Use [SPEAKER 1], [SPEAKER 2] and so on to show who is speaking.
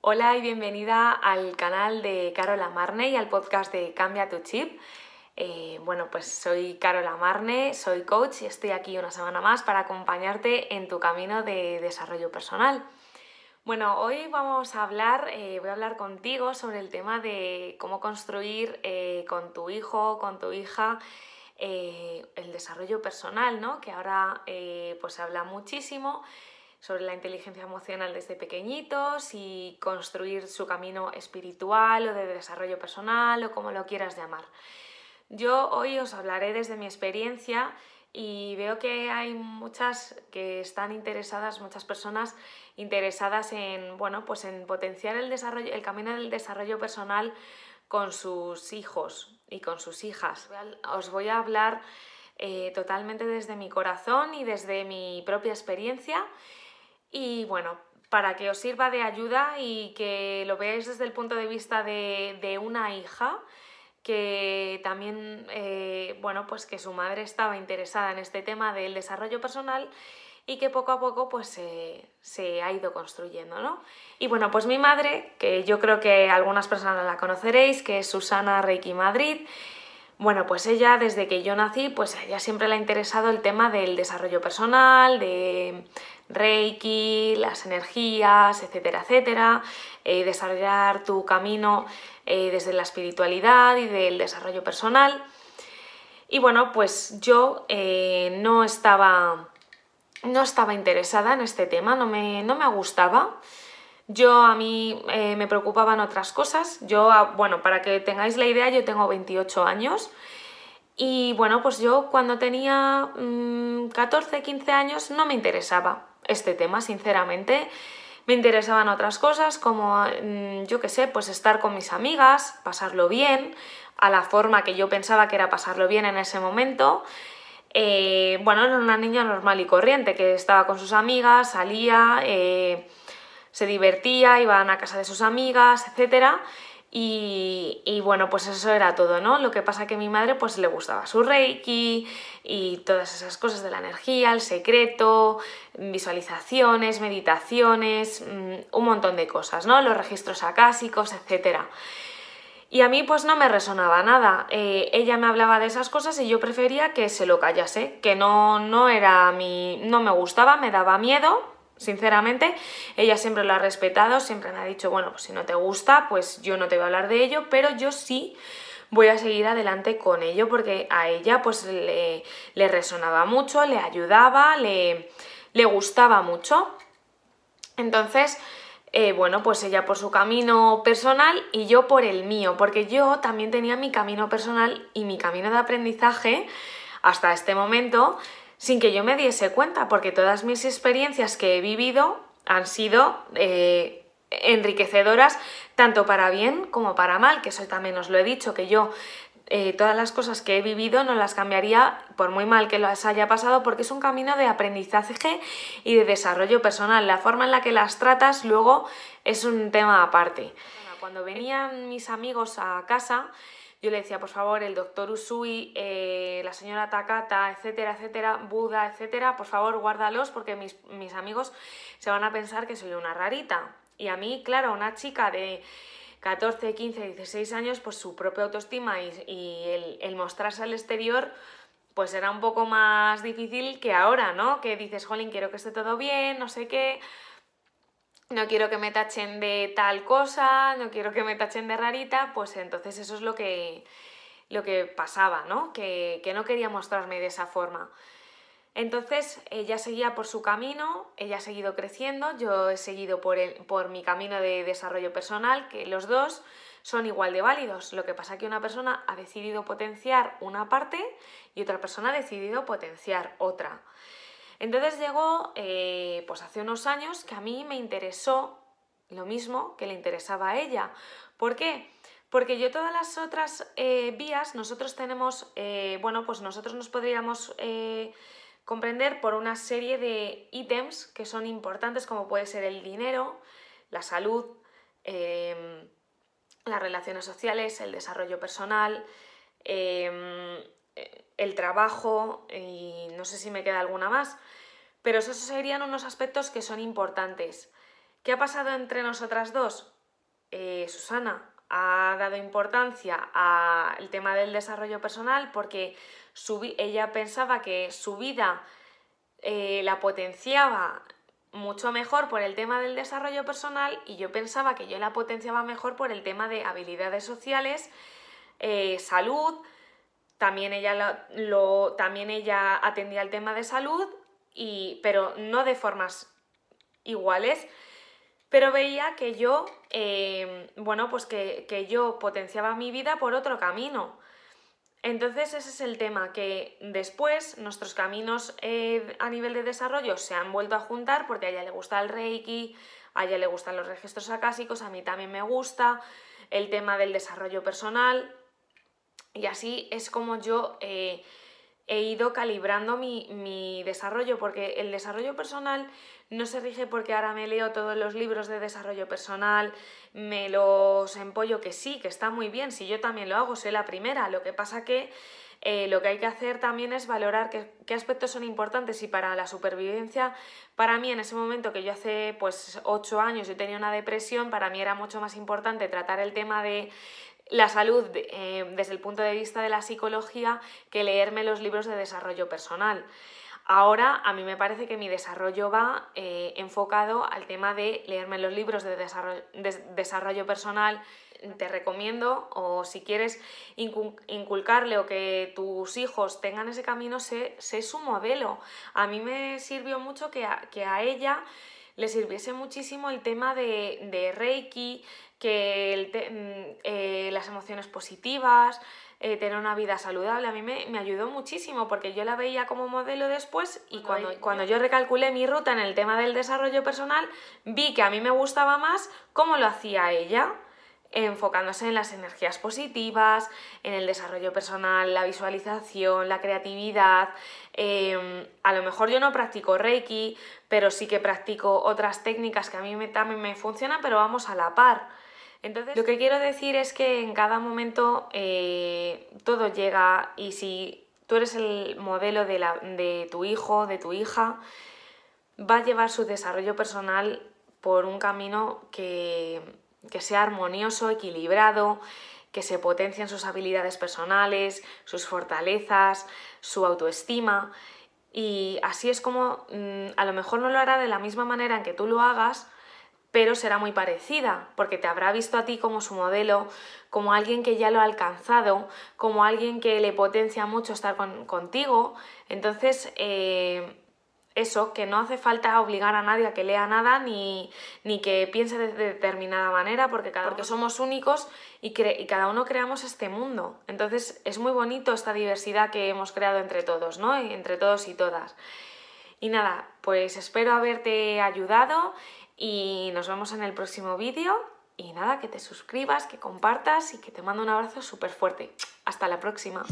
[SPEAKER 1] Hola y bienvenida al canal de Carola Marne y al podcast de Cambia tu Chip. Eh, bueno, pues soy Carola Marne, soy coach y estoy aquí una semana más para acompañarte en tu camino de desarrollo personal. Bueno, hoy vamos a hablar, eh, voy a hablar contigo sobre el tema de cómo construir eh, con tu hijo, con tu hija, el desarrollo personal, ¿no? Que ahora pues se habla muchísimo sobre la inteligencia emocional desde pequeñitos y construir su camino espiritual o de desarrollo personal o como lo quieras llamar. Yo hoy os hablaré desde mi experiencia y veo que hay muchas que están interesadas, muchas personas interesadas en, bueno, pues en potenciar el desarrollo, el camino del desarrollo personal con sus hijos y con sus hijas. Os voy a hablar eh, totalmente desde mi corazón y desde mi propia experiencia y bueno, para que os sirva de ayuda y que lo veáis desde el punto de vista de, una hija que también, eh, bueno, pues que su madre estaba interesada en este tema del desarrollo personal y que poco a poco pues se ha ido construyendo, ¿no? Y bueno, pues mi madre, que yo creo que algunas personas la conoceréis, que es Susana Reiki Madrid, bueno, pues ella desde que yo nací, pues a ella siempre le ha interesado el tema del desarrollo personal, de Reiki, las energías, etcétera, etcétera, eh, desarrollar tu camino eh, desde la espiritualidad y del desarrollo personal. Y bueno, pues yo eh, no, estaba, no estaba interesada en este tema, no me, no me gustaba. Yo a mí me preocupaban otras cosas. Yo, ah, bueno, para que tengáis la idea, yo tengo 28 años y bueno, pues yo cuando tenía 14, mm, 15 años no me interesaba este tema, sinceramente. Me interesaban otras cosas como, mm, yo qué sé, pues estar con mis amigas, pasarlo bien, a la forma que yo pensaba que era pasarlo bien en ese momento. Eh, bueno, era una niña normal y corriente que estaba con sus amigas, salía, eh, se divertía, iban a casa de sus amigas, etcétera y, bueno, pues eso era todo, ¿no? Lo que pasa que a mi madre pues le gustaba su reiki y todas esas cosas de la energía, el secreto, visualizaciones, meditaciones, mm, un montón de cosas, ¿no? Los registros acásicos, etc. Y a mí pues no me resonaba nada. Eh, ella me hablaba de esas cosas y yo prefería que se lo callase, que no, no era mi... no me gustaba, me daba miedo Sinceramente, ella siempre lo ha respetado, siempre me ha dicho, bueno, pues si no te gusta, pues yo no te voy a hablar de ello, pero yo sí voy a seguir adelante con ello porque a ella pues le, resonaba mucho, le ayudaba, le, le gustaba mucho. Entonces, eh, bueno, pues ella por su camino personal y yo por el mío, porque yo también tenía mi camino personal y mi camino de aprendizaje hasta este momento sin que yo me diese cuenta, porque todas mis experiencias que he vivido han sido eh, enriquecedoras tanto para bien como para mal, que eso también os lo he dicho, que yo eh, todas las cosas que he vivido no las cambiaría por muy mal que las haya pasado porque es un camino de aprendizaje y de desarrollo personal. La forma en la que las tratas luego es un tema aparte. Cuando venían mis amigos a casa, yo le decía, por favor, el doctor Usui, eh, la señora Takata, etcétera, etcétera, Buda, etcétera, por favor, guárdalos porque mis, amigos se van a pensar que soy una rarita. Y a mí, claro, una chica de 14, 15, 16 años, pues su propia autoestima y, el, el, mostrarse al exterior, pues era un poco más difícil que ahora, ¿no? Que dices, jolín, quiero que esté todo bien, no sé qué no quiero que me tachen de tal cosa, no quiero que me tachen de rarita, pues entonces eso es lo que, lo que pasaba, ¿no? Que, no quería mostrarme de esa forma. Entonces ella seguía por su camino, ella ha seguido creciendo, yo he seguido por, el, por mi camino de desarrollo personal, que los dos son igual de válidos. Lo que pasa es que una persona ha decidido potenciar una parte y otra persona ha decidido potenciar otra. Entonces llegó, eh, pues hace unos años, que a mí me interesó lo mismo que le interesaba a ella. ¿Por qué? Porque yo todas las otras eh, vías, nosotros tenemos, eh, bueno, pues nosotros nos podríamos comprender por una serie de ítems que son importantes, como puede ser el dinero, la salud, em, las relaciones sociales, el desarrollo personal, em, el trabajo y no sé si me queda alguna más, pero esos serían unos aspectos que son importantes, ¿Qué ha pasado entre nosotras dos? Eh, Susana ha dado importancia al tema del desarrollo personal porque ella pensaba que su vida eh, la potenciaba mucho mejor por el tema del desarrollo personal y yo pensaba que yo la potenciaba mejor por el tema de habilidades sociales, eh, salud, también ella, lo, también ella atendía el tema de salud, y, pero no de formas iguales, pero veía que yo, eh, bueno, pues que, que yo potenciaba mi vida por otro camino. Entonces ese es el tema, que después nuestros caminos eh, a nivel de desarrollo se han vuelto a juntar porque a ella le gusta el reiki, a ella le gustan los registros acásicos, a mí también me gusta el tema del desarrollo personal y así es como yo eh, he ido calibrando mi, mi desarrollo porque el desarrollo personal no se rige porque ahora me leo todos los libros de desarrollo personal, me los empollo que sí, que está muy bien, si yo también lo hago, soy la primera. Lo que pasa que eh, lo que hay que hacer también es valorar qué, aspectos son importantes y para la supervivencia, para mí en ese momento que yo hace pues ocho años yo tenía una depresión, para mí era mucho más importante tratar el tema de la salud eh, desde el punto de vista de la psicología que leerme los libros de desarrollo personal. Ahora a mí me parece que mi desarrollo va eh, enfocado al tema de leerme los libros de desarrollo, personal. Te recomiendo, o si quieres inculcarle o que tus hijos tengan ese camino, sé, su modelo. A mí me sirvió mucho que a, que a ella le sirviese muchísimo el tema de, Reiki, que mm, eh, las emociones positivas, eh, tener una vida saludable. A mí me, ayudó muchísimo porque yo la veía como modelo después y cuando, cuando yo recalculé mi ruta en el tema del desarrollo personal, vi que a mí me gustaba más cómo lo hacía ella enfocándose en las energías positivas, en el desarrollo personal, la visualización, la creatividad. Em, a lo mejor yo no practico Reiki, pero sí que practico otras técnicas que a mí me, también me funcionan, pero vamos a la par. Entonces, lo que quiero decir es que en cada momento eh, todo llega y si tú eres el modelo de, la, de tu hijo, de tu hija, va a llevar su desarrollo personal por un camino que, que sea armonioso, equilibrado, que se potencien sus habilidades personales, sus fortalezas, su autoestima. Y así es como mm, a lo mejor no lo hará de la misma manera en que tú lo hagas, pero será muy parecida, porque te habrá visto a ti como su modelo, como alguien que ya lo ha alcanzado, como alguien que le potencia mucho estar contigo. Entonces, eh, eso, que no hace falta obligar a nadie a que lea nada ni, ni que piense de determinada manera, porque, cada, porque somos únicos y, y, cada uno creamos este mundo. Entonces, es muy bonito esta diversidad que hemos creado entre todos, ¿no? Entre todos y todas. Y nada, pues espero haberte ayudado y nos vemos en el próximo vídeo. Y nada, que te suscribas, que compartas y que te mando un abrazo súper fuerte. Hasta la próxima.